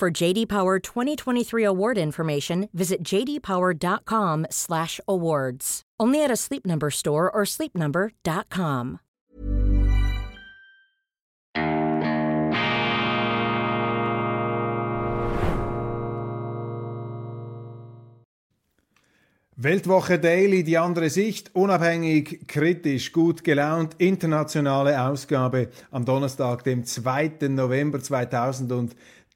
For JD Power 2023 award information, visit jdpower.com/awards. Only at a Sleep Number store or sleepnumber.com. Weltwoche Daily, die andere Sicht, unabhängig, kritisch, gut gelaunt, internationale Ausgabe am Donnerstag, dem 2. November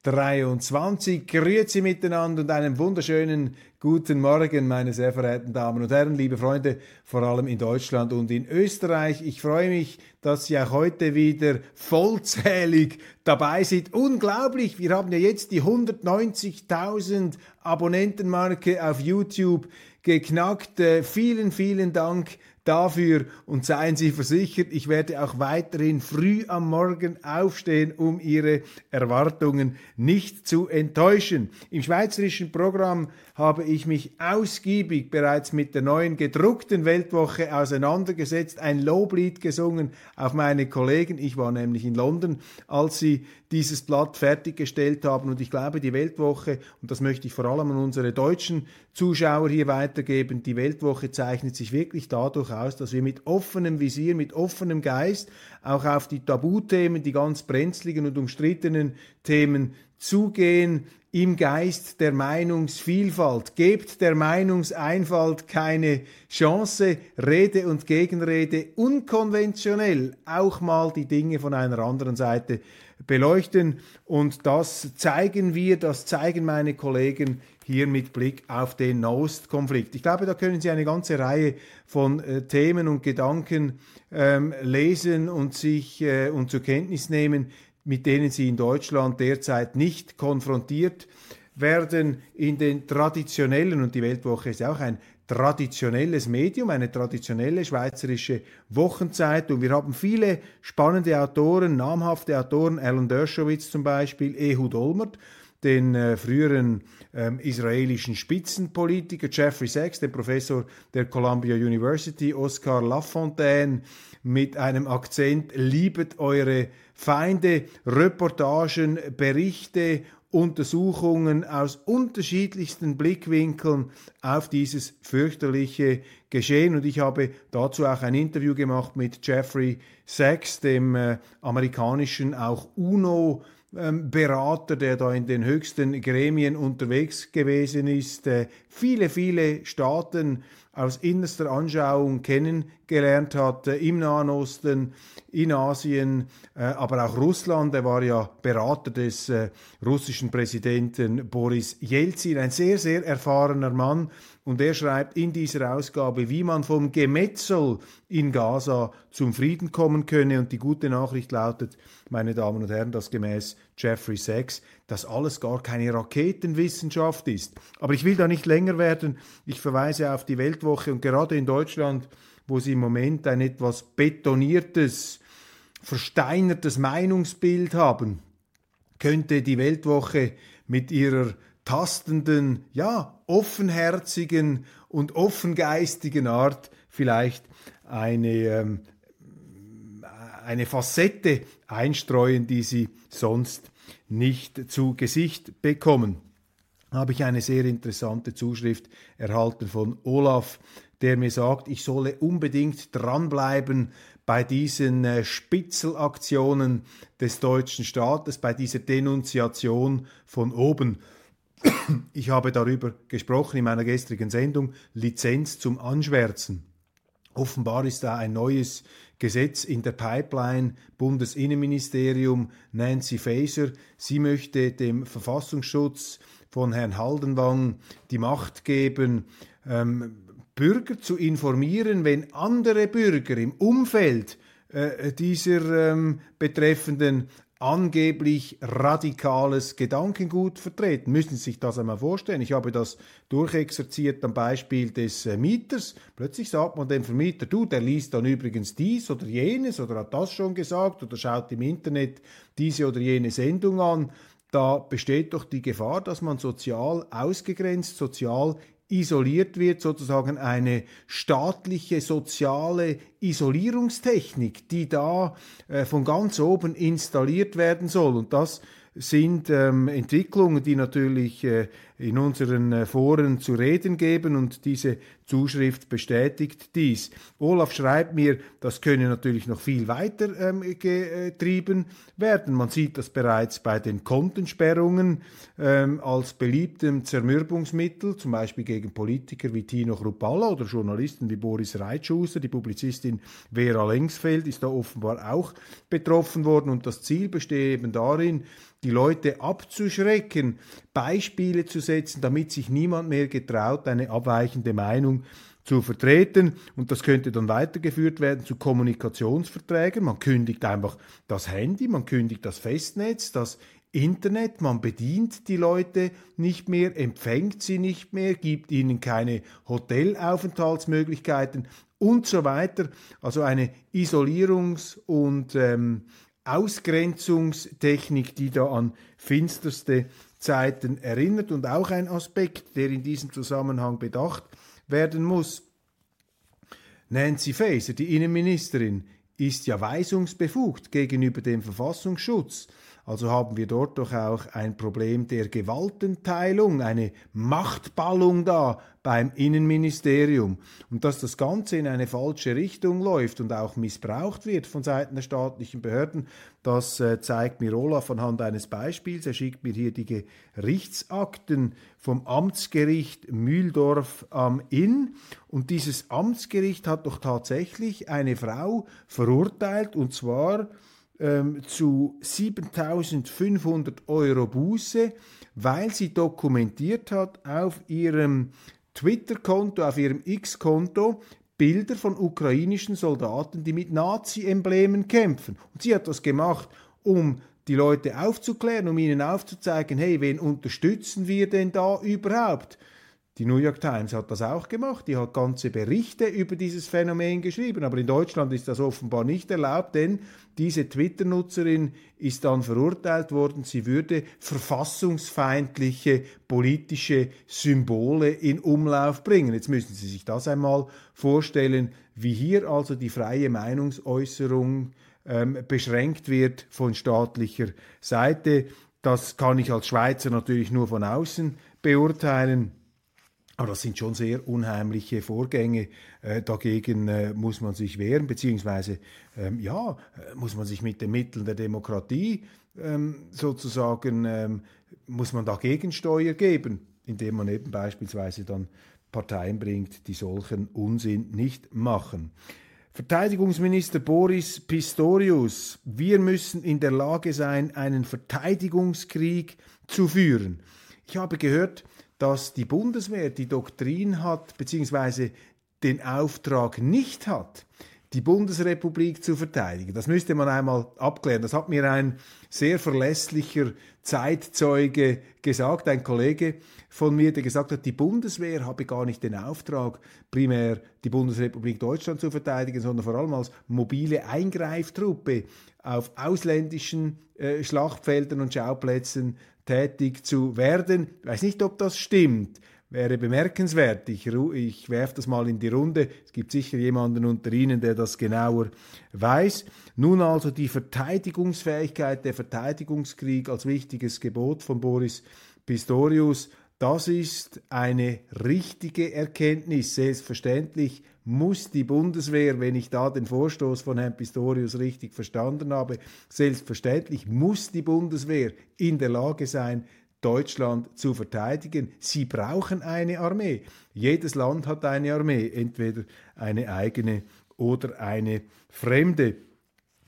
2023. Grüezi miteinander und einen wunderschönen guten Morgen, meine sehr verehrten Damen und Herren, liebe Freunde, vor allem in Deutschland und in Österreich. Ich freue mich, dass Sie auch heute wieder vollzählig dabei sind. Unglaublich, wir haben ja jetzt die 190.000 Abonnentenmarke auf YouTube geknackt. Äh, vielen, vielen Dank dafür und seien Sie versichert, ich werde auch weiterhin früh am Morgen aufstehen, um Ihre Erwartungen nicht zu enttäuschen. Im schweizerischen Programm habe ich mich ausgiebig bereits mit der neuen gedruckten Weltwoche auseinandergesetzt, ein Loblied gesungen auf meine Kollegen. Ich war nämlich in London, als sie dieses Blatt fertiggestellt haben und ich glaube, die Weltwoche, und das möchte ich vor allem an unsere deutschen Zuschauer hier weitergeben, die Weltwoche zeichnet sich wirklich dadurch aus, dass wir mit offenem Visier, mit offenem Geist auch auf die Tabuthemen, die ganz brenzligen und umstrittenen Themen zugehen, im Geist der Meinungsvielfalt. Gebt der Meinungseinfalt keine Chance, Rede und Gegenrede unkonventionell. Auch mal die Dinge von einer anderen Seite beleuchten. Und das zeigen wir, das zeigen meine Kollegen hier mit Blick auf den Nahostkonflikt. Ich glaube, da können Sie eine ganze Reihe von äh, Themen und Gedanken ähm, lesen und sich äh, und zur Kenntnis nehmen, mit denen sie in Deutschland derzeit nicht konfrontiert werden in den traditionellen, und die Weltwoche ist auch ein traditionelles Medium, eine traditionelle schweizerische Wochenzeitung. Wir haben viele spannende Autoren, namhafte Autoren, Alan Dershowitz zum Beispiel, Ehud Olmert, den äh, früheren ähm, israelischen Spitzenpolitiker Jeffrey Sachs, den Professor der Columbia University, Oscar Lafontaine mit einem Akzent, liebet eure Feinde, Reportagen, Berichte, Untersuchungen aus unterschiedlichsten Blickwinkeln auf dieses fürchterliche Geschehen. Und ich habe dazu auch ein Interview gemacht mit Jeffrey Sachs, dem äh, amerikanischen auch UNO Berater, der da in den höchsten Gremien unterwegs gewesen ist, viele, viele Staaten aus innerster Anschauung kennengelernt hat, äh, im Nahen Osten, in Asien, äh, aber auch Russland. Er war ja Berater des äh, russischen Präsidenten Boris Jelzin, ein sehr, sehr erfahrener Mann. Und er schreibt in dieser Ausgabe, wie man vom Gemetzel in Gaza zum Frieden kommen könne. Und die gute Nachricht lautet, meine Damen und Herren, dass gemäß Jeffrey Sachs das alles gar keine Raketenwissenschaft ist. Aber ich will da nicht länger werden. Ich verweise auf die Weltwoche und gerade in Deutschland, wo sie im Moment ein etwas betoniertes, versteinertes Meinungsbild haben, könnte die Weltwoche mit ihrer tastenden, ja, offenherzigen und offengeistigen Art vielleicht eine, ähm, eine Facette einstreuen, die sie sonst nicht zu Gesicht bekommen. Habe ich eine sehr interessante Zuschrift erhalten von Olaf, der mir sagt, ich solle unbedingt dranbleiben bei diesen äh, Spitzelaktionen des deutschen Staates, bei dieser Denunziation von oben. Ich habe darüber gesprochen in meiner gestrigen Sendung Lizenz zum Anschwärzen. Offenbar ist da ein neues Gesetz in der Pipeline, Bundesinnenministerium, Nancy Faeser. Sie möchte dem Verfassungsschutz von Herrn Haldenwang die Macht geben, ähm, Bürger zu informieren, wenn andere Bürger im Umfeld äh, dieser ähm, betreffenden angeblich radikales Gedankengut vertreten. Müssen Sie sich das einmal vorstellen. Ich habe das durchexerziert am Beispiel des äh, Mieters. Plötzlich sagt man dem Vermieter, du, der liest dann übrigens dies oder jenes oder hat das schon gesagt oder schaut im Internet diese oder jene Sendung an. Da besteht doch die Gefahr, dass man sozial ausgegrenzt, sozial isoliert wird, sozusagen eine staatliche soziale Isolierungstechnik, die da äh, von ganz oben installiert werden soll. Und das sind ähm, Entwicklungen, die natürlich äh, in unseren äh, Foren zu reden geben und diese Zuschrift bestätigt dies. Olaf schreibt mir, das könne natürlich noch viel weiter ähm, getrieben werden. Man sieht das bereits bei den Kontensperrungen ähm, als beliebtem Zermürbungsmittel, zum Beispiel gegen Politiker wie Tino Chrupalla oder Journalisten wie Boris Reitschuster. Die Publizistin Vera Lengsfeld ist da offenbar auch betroffen worden und das Ziel besteht eben darin, die Leute abzuschrecken, Beispiele zu setzen, damit sich niemand mehr getraut, eine abweichende Meinung zu vertreten. Und das könnte dann weitergeführt werden zu Kommunikationsverträgen. Man kündigt einfach das Handy, man kündigt das Festnetz, das Internet, man bedient die Leute nicht mehr, empfängt sie nicht mehr, gibt ihnen keine Hotelaufenthaltsmöglichkeiten und so weiter. Also eine Isolierungs- und ähm, Ausgrenzungstechnik, die da an finsterste Zeiten erinnert und auch ein Aspekt, der in diesem Zusammenhang bedacht werden muss. Nancy Faeser, die Innenministerin, ist ja weisungsbefugt gegenüber dem Verfassungsschutz. Also haben wir dort doch auch ein Problem der Gewaltenteilung, eine Machtballung da beim Innenministerium. Und dass das Ganze in eine falsche Richtung läuft und auch missbraucht wird von Seiten der staatlichen Behörden, das äh, zeigt mir Olaf anhand eines Beispiels. Er schickt mir hier die Gerichtsakten vom Amtsgericht Mühldorf am Inn. Und dieses Amtsgericht hat doch tatsächlich eine Frau verurteilt, und zwar ähm, zu 7500 Euro Buße, weil sie dokumentiert hat auf ihrem Twitter-Konto, auf ihrem X-Konto Bilder von ukrainischen Soldaten, die mit Nazi-Emblemen kämpfen. Und sie hat das gemacht, um die Leute aufzuklären, um ihnen aufzuzeigen, hey, wen unterstützen wir denn da überhaupt? Die New York Times hat das auch gemacht, die hat ganze Berichte über dieses Phänomen geschrieben, aber in Deutschland ist das offenbar nicht erlaubt, denn diese Twitter-Nutzerin ist dann verurteilt worden, sie würde verfassungsfeindliche politische Symbole in Umlauf bringen. Jetzt müssen Sie sich das einmal vorstellen, wie hier also die freie Meinungsäußerung ähm, beschränkt wird von staatlicher Seite. Das kann ich als Schweizer natürlich nur von außen beurteilen. Aber das sind schon sehr unheimliche Vorgänge. Äh, dagegen äh, muss man sich wehren, beziehungsweise ähm, ja, äh, muss man sich mit den Mitteln der Demokratie ähm, sozusagen, ähm, muss man dagegen Steuer geben, indem man eben beispielsweise dann Parteien bringt, die solchen Unsinn nicht machen. Verteidigungsminister Boris Pistorius, wir müssen in der Lage sein, einen Verteidigungskrieg zu führen. Ich habe gehört, dass die Bundeswehr die Doktrin hat, beziehungsweise den Auftrag nicht hat, die Bundesrepublik zu verteidigen. Das müsste man einmal abklären. Das hat mir ein sehr verlässlicher Zeitzeuge gesagt, ein Kollege von mir, der gesagt hat, die Bundeswehr habe gar nicht den Auftrag, primär die Bundesrepublik Deutschland zu verteidigen, sondern vor allem als mobile Eingreiftruppe auf ausländischen äh, Schlachtfeldern und Schauplätzen tätig zu werden. Ich weiß nicht, ob das stimmt. Wäre bemerkenswert. Ich, ich werfe das mal in die Runde. Es gibt sicher jemanden unter Ihnen, der das genauer weiß. Nun also die Verteidigungsfähigkeit, der Verteidigungskrieg als wichtiges Gebot von Boris Pistorius. Das ist eine richtige Erkenntnis. Selbstverständlich muss die Bundeswehr, wenn ich da den Vorstoß von Herrn Pistorius richtig verstanden habe, selbstverständlich muss die Bundeswehr in der Lage sein, Deutschland zu verteidigen. Sie brauchen eine Armee. Jedes Land hat eine Armee, entweder eine eigene oder eine fremde.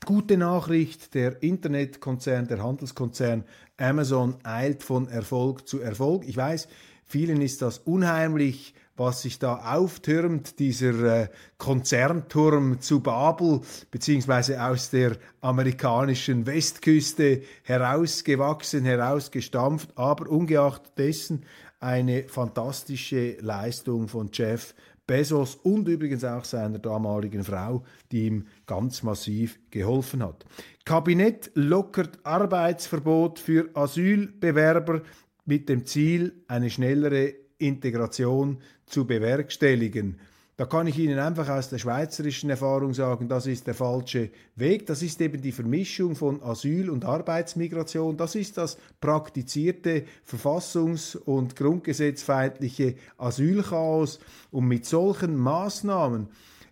Gute Nachricht, der Internetkonzern, der Handelskonzern Amazon eilt von Erfolg zu Erfolg. Ich weiß, vielen ist das unheimlich, was sich da auftürmt, dieser äh, Konzernturm zu Babel, beziehungsweise aus der amerikanischen Westküste herausgewachsen, herausgestampft, aber ungeachtet dessen eine fantastische Leistung von Jeff Bezos und übrigens auch seiner damaligen Frau, die ihm ganz massiv geholfen hat. Kabinett lockert Arbeitsverbot für Asylbewerber mit dem Ziel, eine schnellere Integration zu bewerkstelligen. Da kann ich Ihnen einfach aus der schweizerischen Erfahrung sagen, das ist der falsche Weg. Das ist eben die Vermischung von Asyl- und Arbeitsmigration. Das ist das praktizierte verfassungs- und grundgesetzfeindliche Asylchaos. Und mit solchen Maßnahmen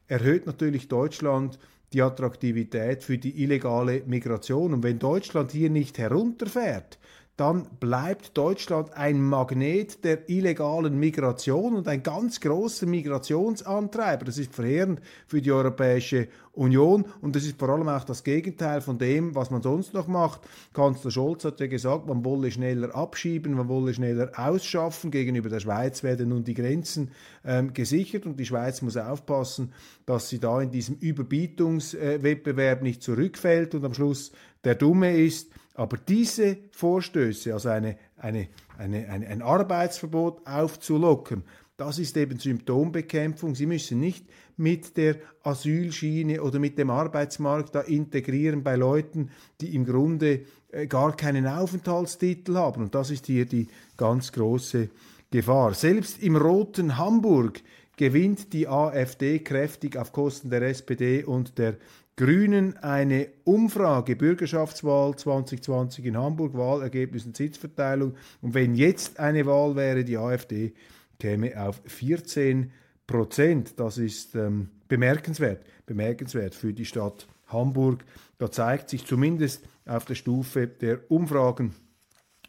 erhöht natürlich Deutschland die Attraktivität für die illegale Migration. Und wenn Deutschland hier nicht herunterfährt, dann bleibt Deutschland ein Magnet der illegalen Migration und ein ganz großer Migrationsantreiber. Das ist verheerend für die Europäische Union und das ist vor allem auch das Gegenteil von dem, was man sonst noch macht. Kanzler Scholz hat ja gesagt, man wolle schneller abschieben, man wolle schneller ausschaffen. Gegenüber der Schweiz werden nun die Grenzen ähm, gesichert und die Schweiz muss aufpassen, dass sie da in diesem Überbietungswettbewerb nicht zurückfällt und am Schluss der Dumme ist. Aber diese Vorstöße, also eine, eine, eine, ein Arbeitsverbot aufzulockern, das ist eben Symptombekämpfung. Sie müssen nicht mit der Asylschiene oder mit dem Arbeitsmarkt da integrieren bei Leuten, die im Grunde äh, gar keinen Aufenthaltstitel haben. Und das ist hier die ganz große Gefahr. Selbst im roten Hamburg gewinnt die AfD kräftig auf Kosten der SPD und der Grünen eine Umfrage, Bürgerschaftswahl 2020 in Hamburg, Wahlergebnis und Sitzverteilung. Und wenn jetzt eine Wahl wäre, die AfD käme auf 14 Prozent. Das ist ähm, bemerkenswert, bemerkenswert für die Stadt Hamburg. Da zeigt sich zumindest auf der Stufe der Umfragen,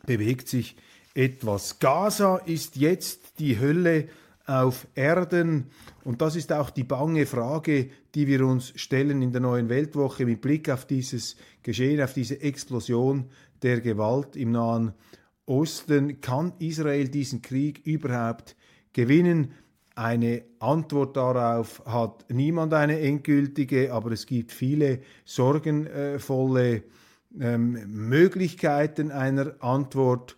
bewegt sich etwas. Gaza ist jetzt die Hölle auf Erden. Und das ist auch die bange Frage, die wir uns stellen in der neuen Weltwoche mit Blick auf dieses Geschehen, auf diese Explosion der Gewalt im Nahen Osten. Kann Israel diesen Krieg überhaupt gewinnen? Eine Antwort darauf hat niemand eine endgültige, aber es gibt viele sorgenvolle ähm, Möglichkeiten einer Antwort.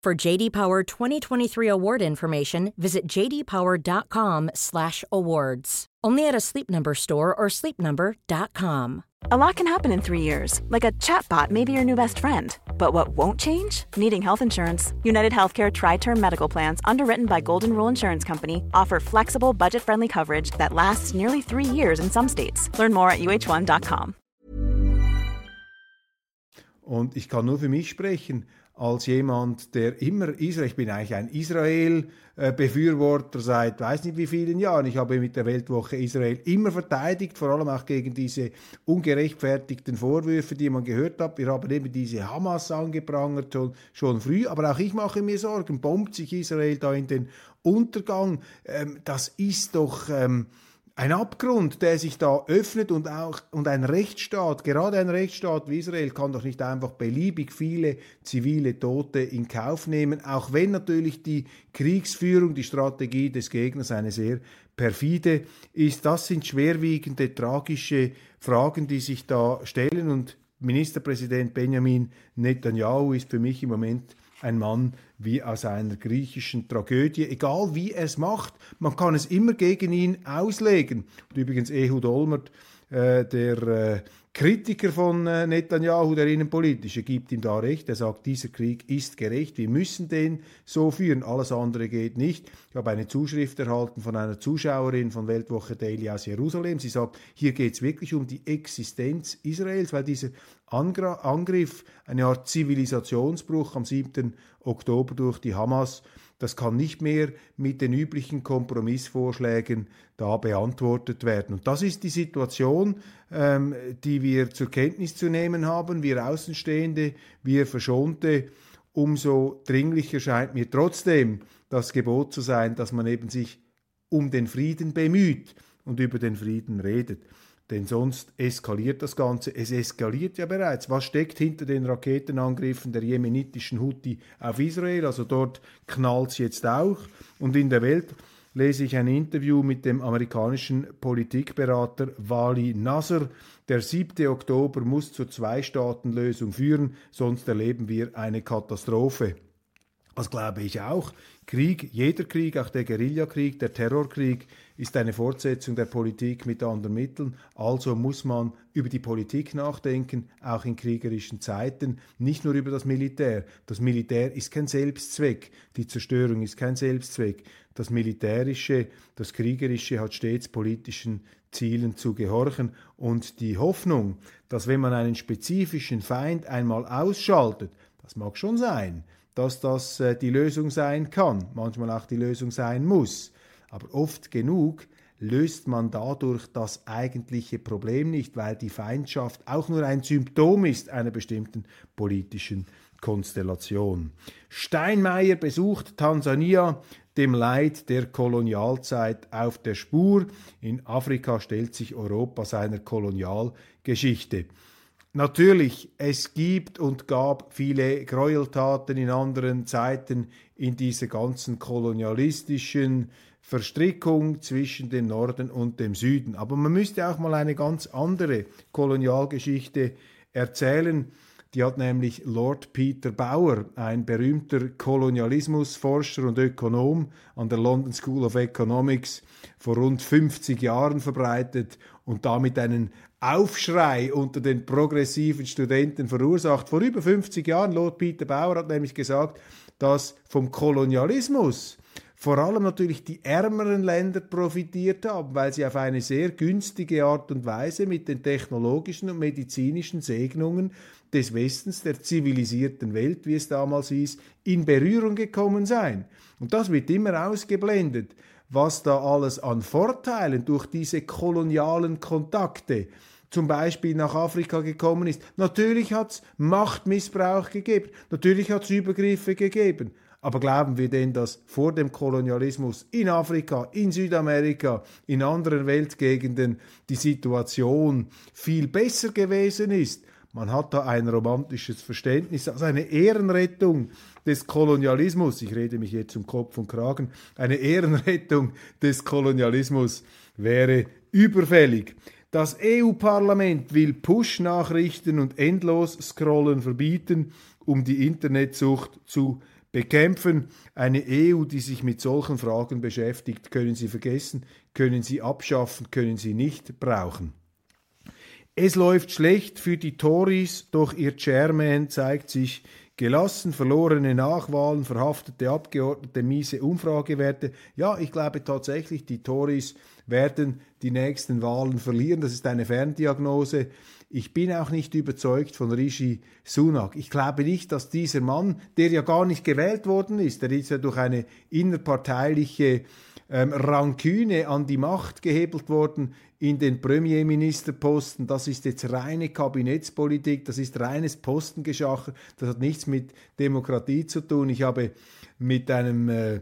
For JD Power 2023 award information, visit jdpower.com/awards. Only at a Sleep Number store or sleepnumber.com. A lot can happen in 3 years. Like a chatbot may be your new best friend. But what won't change? Needing health insurance. United Healthcare tri-term medical plans underwritten by Golden Rule Insurance Company offer flexible, budget-friendly coverage that lasts nearly 3 years in some states. Learn more at uh1.com. Und ich kann nur für mich sprechen. Als jemand, der immer Israel, ich bin eigentlich ein Israel-Befürworter seit weiß nicht wie vielen Jahren. Ich habe mit der Weltwoche Israel immer verteidigt, vor allem auch gegen diese ungerechtfertigten Vorwürfe, die man gehört hat. Wir haben eben diese Hamas angeprangert schon, schon früh, aber auch ich mache mir Sorgen. Bombt sich Israel da in den Untergang? Ähm, das ist doch... Ähm, ein Abgrund, der sich da öffnet und auch und ein Rechtsstaat, gerade ein Rechtsstaat wie Israel kann doch nicht einfach beliebig viele zivile Tote in Kauf nehmen, auch wenn natürlich die Kriegsführung, die Strategie des Gegners eine sehr perfide ist. Das sind schwerwiegende, tragische Fragen, die sich da stellen und Ministerpräsident Benjamin Netanyahu ist für mich im Moment ein Mann wie aus einer griechischen Tragödie, egal wie er es macht, man kann es immer gegen ihn auslegen. Und übrigens Ehud Olmert, äh, der äh, Kritiker von äh, Netanyahu, der Innenpolitische, gibt ihm da recht. Er sagt, dieser Krieg ist gerecht, wir müssen den so führen, alles andere geht nicht. Ich habe eine Zuschrift erhalten von einer Zuschauerin von Weltwoche Daily aus Jerusalem. Sie sagt, hier geht es wirklich um die Existenz Israels, weil dieser Angriff, eine Art Zivilisationsbruch am 7. Oktober durch die Hamas, Das kann nicht mehr mit den üblichen Kompromissvorschlägen da beantwortet werden. Und das ist die Situation, ähm, die wir zur Kenntnis zu nehmen haben, wir Außenstehende, wir Verschonte. Umso dringlicher scheint mir trotzdem das Gebot zu sein, dass man eben sich um den Frieden bemüht und über den Frieden redet. Denn sonst eskaliert das Ganze. Es eskaliert ja bereits. Was steckt hinter den Raketenangriffen der jemenitischen Houthi auf Israel? Also dort knallt es jetzt auch. Und in der Welt lese ich ein Interview mit dem amerikanischen Politikberater Wali Nasser. Der 7. Oktober muss zur Zwei-Staaten-Lösung führen, sonst erleben wir eine Katastrophe. Das glaube ich auch. Krieg, jeder Krieg, auch der Guerillakrieg, der Terrorkrieg, ist eine Fortsetzung der Politik mit anderen Mitteln. Also muss man über die Politik nachdenken, auch in kriegerischen Zeiten, nicht nur über das Militär. Das Militär ist kein Selbstzweck, die Zerstörung ist kein Selbstzweck. Das Militärische, das Kriegerische hat stets politischen Zielen zu gehorchen und die Hoffnung, dass wenn man einen spezifischen Feind einmal ausschaltet, das mag schon sein, dass das äh, die Lösung sein kann, manchmal auch die Lösung sein muss. Aber oft genug löst man dadurch das eigentliche Problem nicht, weil die Feindschaft auch nur ein Symptom ist einer bestimmten politischen Konstellation. Steinmeier besucht Tansania, dem Leid der Kolonialzeit auf der Spur. In Afrika stellt sich Europa seiner Kolonialgeschichte. Natürlich, es gibt und gab viele Gräueltaten in anderen Zeiten in dieser ganzen kolonialistischen Verstrickung zwischen dem Norden und dem Süden. Aber man müsste auch mal eine ganz andere Kolonialgeschichte erzählen. Die hat nämlich Lord Peter Bauer, ein berühmter Kolonialismusforscher und Ökonom an der London School of Economics, vor rund 50 Jahren verbreitet und damit einen Aufschrei unter den progressiven Studenten verursacht. Vor über 50 Jahren, Lord Peter Bauer hat nämlich gesagt, dass vom Kolonialismus vor allem natürlich die ärmeren Länder profitiert haben, weil sie auf eine sehr günstige Art und Weise mit den technologischen und medizinischen Segnungen des Westens, der zivilisierten Welt, wie es damals hieß, in Berührung gekommen seien. Und das wird immer ausgeblendet, was da alles an Vorteilen durch diese kolonialen Kontakte zum Beispiel nach Afrika gekommen ist. Natürlich hat es Machtmissbrauch gegeben, natürlich hat es Übergriffe gegeben. Aber glauben wir denn, dass vor dem Kolonialismus in Afrika, in Südamerika, in anderen Weltgegenden die Situation viel besser gewesen ist? Man hat da ein romantisches Verständnis, also eine Ehrenrettung des Kolonialismus. Ich rede mich jetzt um Kopf und Kragen. Eine Ehrenrettung des Kolonialismus wäre überfällig. Das EU-Parlament will Push-Nachrichten und Endlos-Scrollen verbieten, um die Internetsucht zu bekämpfen. Eine EU, die sich mit solchen Fragen beschäftigt, können Sie vergessen, können Sie abschaffen, können Sie nicht brauchen. Es läuft schlecht für die Tories, doch ihr Chairman zeigt sich gelassen, verlorene Nachwahlen, verhaftete Abgeordnete, miese Umfragewerte. Ja, ich glaube tatsächlich, die Tories werden die nächsten Wahlen verlieren. Das ist eine Ferndiagnose. Ich bin auch nicht überzeugt von Rishi Sunak. Ich glaube nicht, dass dieser Mann, der ja gar nicht gewählt worden ist, der ist ja durch eine innerparteiliche ähm, Ranküne an die Macht gehebelt worden in den Premierministerposten. Das ist jetzt reine Kabinettspolitik, das ist reines Postengeschacher, das hat nichts mit Demokratie zu tun. Ich habe mit einem äh,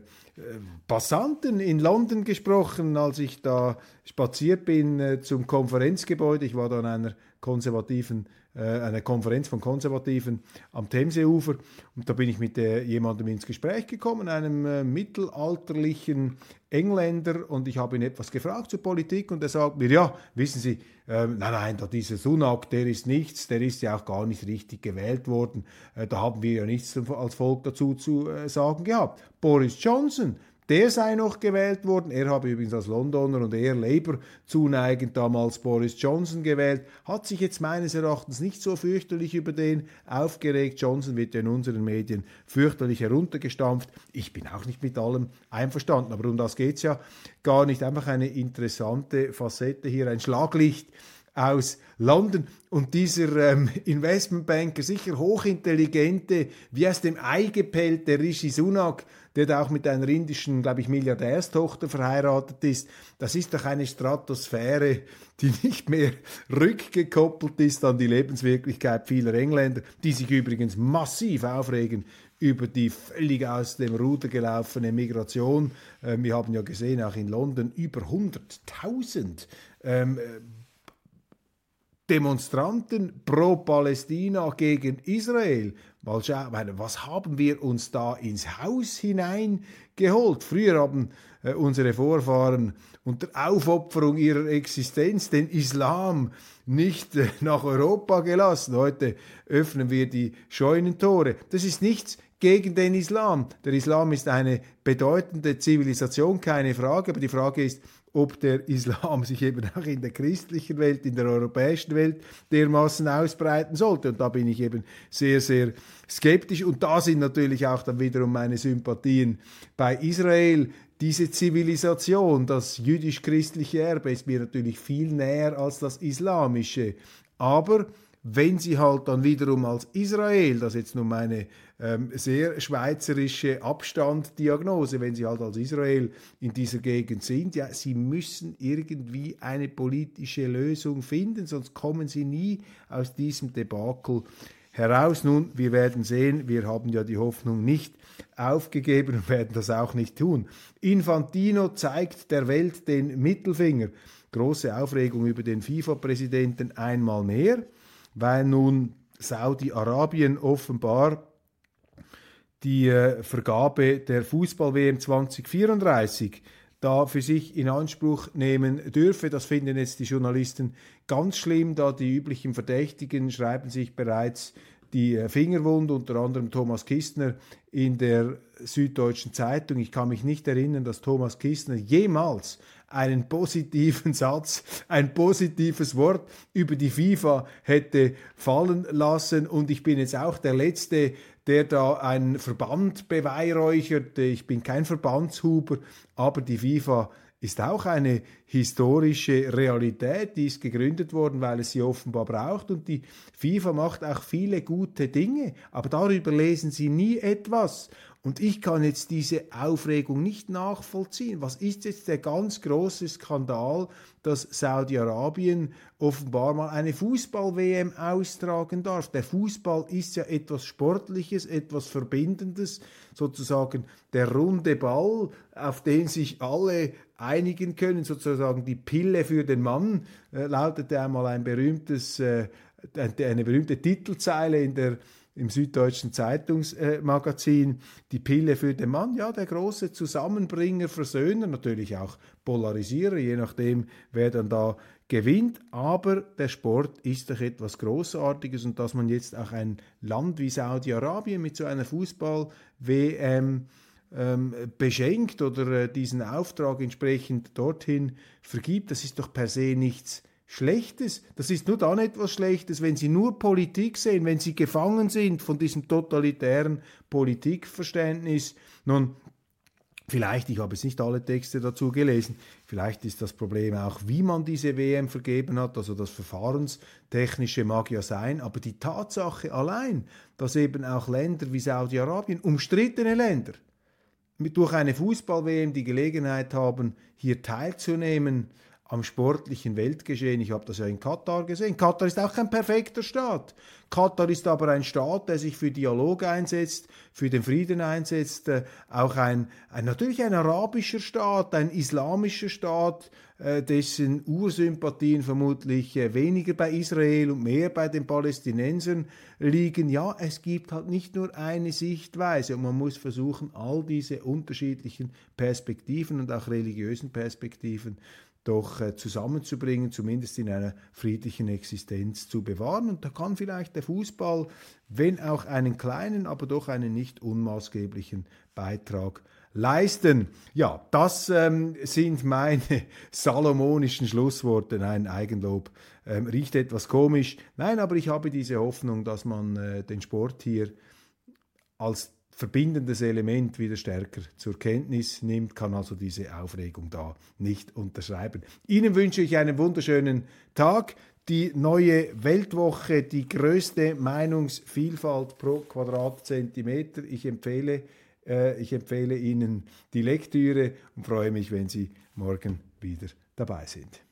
Passanten in London gesprochen, als ich da spaziert bin äh, zum Konferenzgebäude. Ich war da an einer konservativen, äh, Konferenz von Konservativen am Themseufer und da bin ich mit äh, jemandem ins Gespräch gekommen, einem äh, mittelalterlichen Engländer und ich habe ihn etwas gefragt zur Politik und er sagt mir, ja, wissen Sie, ähm, nein, nein, da dieser Sunak, der ist nichts, der ist ja auch gar nicht richtig gewählt worden, äh, da haben wir ja nichts als Volk dazu zu äh, sagen gehabt. Boris Johnson, der sei noch gewählt worden. Er habe übrigens als Londoner und eher Labour zuneigend damals Boris Johnson gewählt. Hat sich jetzt meines Erachtens nicht so fürchterlich über den aufgeregt. Johnson wird ja in unseren Medien fürchterlich heruntergestampft. Ich bin auch nicht mit allem einverstanden, aber um das geht es ja gar nicht. Einfach eine interessante Facette hier, ein Schlaglicht aus London. Und dieser ähm, Investmentbanker, sicher hochintelligente, wie aus dem Ei gepellte Rishi Sunak, der da auch mit einer indischen, glaube ich, Milliardärstochter verheiratet ist, das ist doch eine Stratosphäre, die nicht mehr rückgekoppelt ist an die Lebenswirklichkeit vieler Engländer, die sich übrigens massiv aufregen über die völlig aus dem Ruder gelaufene Migration. Ähm, wir haben ja gesehen, auch in London über 100.000 ähm, Demonstranten pro Palästina gegen Israel. Mal schauen, was haben wir uns da ins Haus hineingeholt? Früher haben äh, unsere Vorfahren unter Aufopferung ihrer Existenz den Islam nicht äh, nach Europa gelassen. Heute öffnen wir die Scheunentore. Das ist nichts gegen den Islam. Der Islam ist eine bedeutende Zivilisation, keine Frage, aber die Frage ist, ob der Islam sich eben auch in der christlichen Welt, in der europäischen Welt dermaßen ausbreiten sollte. Und da bin ich eben sehr, sehr skeptisch. Und da sind natürlich auch dann wiederum meine Sympathien bei Israel. Diese Zivilisation, das jüdisch-christliche Erbe ist mir natürlich viel näher als das islamische. Aber wenn sie halt dann wiederum als Israel, das jetzt nur meine ähm, sehr schweizerische Abstanddiagnose, wenn sie halt als Israel in dieser Gegend sind, ja, sie müssen irgendwie eine politische Lösung finden, sonst kommen sie nie aus diesem Debakel heraus. Nun, wir werden sehen, wir haben ja die Hoffnung nicht aufgegeben und werden das auch nicht tun. Infantino zeigt der Welt den Mittelfinger. Große Aufregung über den FIFA-Präsidenten einmal mehr weil nun Saudi-Arabien offenbar die äh, Vergabe der Fußball-WM 2034 da für sich in Anspruch nehmen dürfe. Das finden jetzt die Journalisten ganz schlimm, da die üblichen Verdächtigen schreiben sich bereits die äh, Fingerwund, unter anderem Thomas Kistner in der Süddeutschen Zeitung. Ich kann mich nicht erinnern, dass Thomas Kistner jemals einen positiven Satz, ein positives Wort über die FIFA hätte fallen lassen. Und ich bin jetzt auch der Letzte, der da einen Verband beweihräuchert. Ich bin kein Verbandshuber, aber die FIFA ist auch eine historische Realität, die ist gegründet worden, weil es sie offenbar braucht und die FIFA macht auch viele gute Dinge, aber darüber lesen sie nie etwas. Und ich kann jetzt diese Aufregung nicht nachvollziehen. Was ist jetzt der ganz große Skandal, dass Saudi-Arabien offenbar mal eine Fußball-WM austragen darf? Der Fußball ist ja etwas Sportliches, etwas Verbindendes, sozusagen der runde Ball, auf den sich alle einigen können, sozusagen die Pille für den Mann, äh, lautete einmal ein berühmtes, äh, eine berühmte Titelzeile in der im Süddeutschen Zeitungsmagazin die Pille für den Mann, ja, der große Zusammenbringer, Versöhner, natürlich auch Polarisierer, je nachdem, wer dann da gewinnt. Aber der Sport ist doch etwas Großartiges und dass man jetzt auch ein Land wie Saudi-Arabien mit so einer Fußball-WM ähm, beschenkt oder äh, diesen Auftrag entsprechend dorthin vergibt, das ist doch per se nichts Schlechtes. Das ist nur dann etwas Schlechtes, wenn Sie nur Politik sehen, wenn Sie gefangen sind von diesem totalitären Politikverständnis. Nun, Vielleicht, ich habe jetzt nicht alle Texte dazu gelesen, vielleicht ist das Problem auch, wie man diese WM vergeben hat, also das Verfahrenstechnische mag ja sein, aber die Tatsache allein, dass eben auch Länder wie Saudi-Arabien, umstrittene Länder, durch eine Fußball-WM die Gelegenheit haben, hier teilzunehmen, am sportlichen Weltgeschehen. Ich habe das ja in Katar gesehen. Katar ist auch kein perfekter Staat. Katar ist aber ein Staat, der sich für Dialog einsetzt, für den Frieden einsetzt, äh, auch ein, ein, natürlich ein arabischer Staat, ein islamischer Staat, äh, dessen Ursympathien vermutlich äh, weniger bei Israel und mehr bei den Palästinensern liegen. Ja, es gibt halt nicht nur eine Sichtweise und man muss versuchen, all diese unterschiedlichen Perspektiven und auch religiösen Perspektiven doch äh, zusammenzubringen, zumindest in einer friedlichen Existenz zu bewahren. Und da kann vielleicht der Fußball, wenn auch einen kleinen, aber doch einen nicht unmaßgeblichen Beitrag leisten. Ja, das ähm, sind meine salomonischen Schlussworte. Nein, Eigenlob ähm, riecht etwas komisch. Nein, aber ich habe diese Hoffnung, dass man äh, den Sport hier als verbindendes Element wieder stärker zur Kenntnis nimmt, kann also diese Aufregung da nicht unterschreiben. Ihnen wünsche ich einen wunderschönen Tag. Die neue Weltwoche, die größte Meinungsvielfalt pro Quadratzentimeter. Ich empfehle, äh, ich empfehle Ihnen die Lektüre und freue mich, wenn Sie morgen wieder dabei sind.